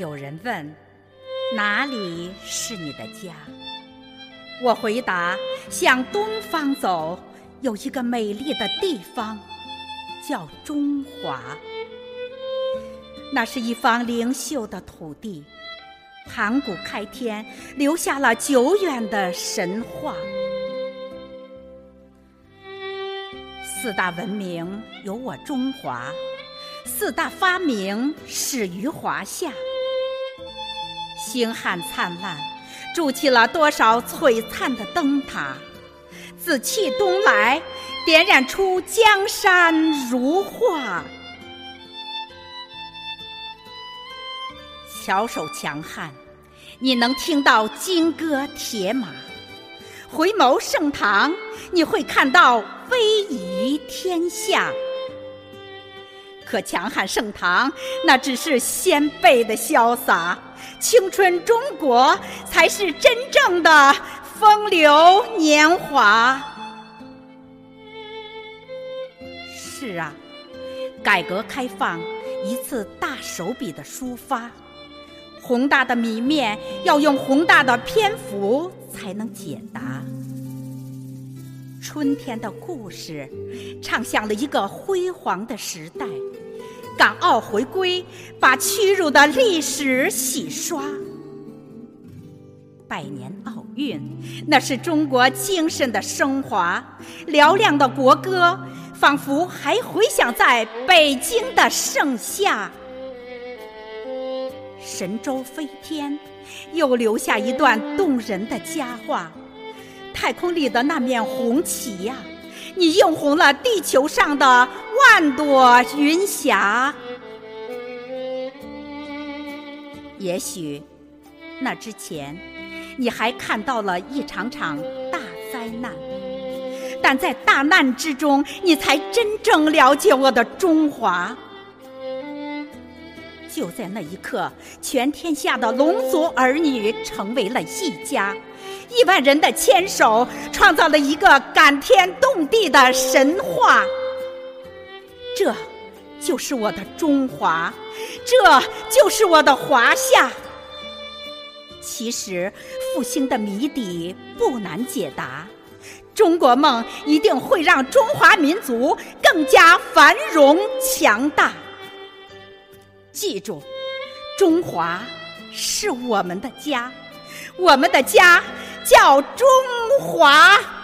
有人问：“哪里是你的家？”我回答：“向东方走，有一个美丽的地方，叫中华。那是一方灵秀的土地，盘古开天，留下了久远的神话。四大文明有我中华，四大发明始于华夏。”星汉灿烂，筑起了多少璀璨的灯塔；紫气东来，点染出江山如画。巧手强悍，你能听到金戈铁马；回眸盛唐，你会看到威仪天下。可强悍盛唐，那只是先辈的潇洒。青春中国才是真正的风流年华。是啊，改革开放一次大手笔的抒发，宏大的谜面要用宏大的篇幅才能解答。春天的故事，唱响了一个辉煌的时代。港澳回归，把屈辱的历史洗刷。百年奥运，那是中国精神的升华。嘹亮的国歌，仿佛还回响在北京的盛夏。神舟飞天，又留下一段动人的佳话。太空里的那面红旗呀！你映红了地球上的万朵云霞。也许，那之前，你还看到了一场场大灾难，但在大难之中，你才真正了解我的中华。就在那一刻，全天下的龙族儿女成为了一家。亿万人的牵手，创造了一个感天动地的神话。这，就是我的中华，这就是我的华夏。其实，复兴的谜底不难解答，中国梦一定会让中华民族更加繁荣强大。记住，中华是我们的家，我们的家。叫中华。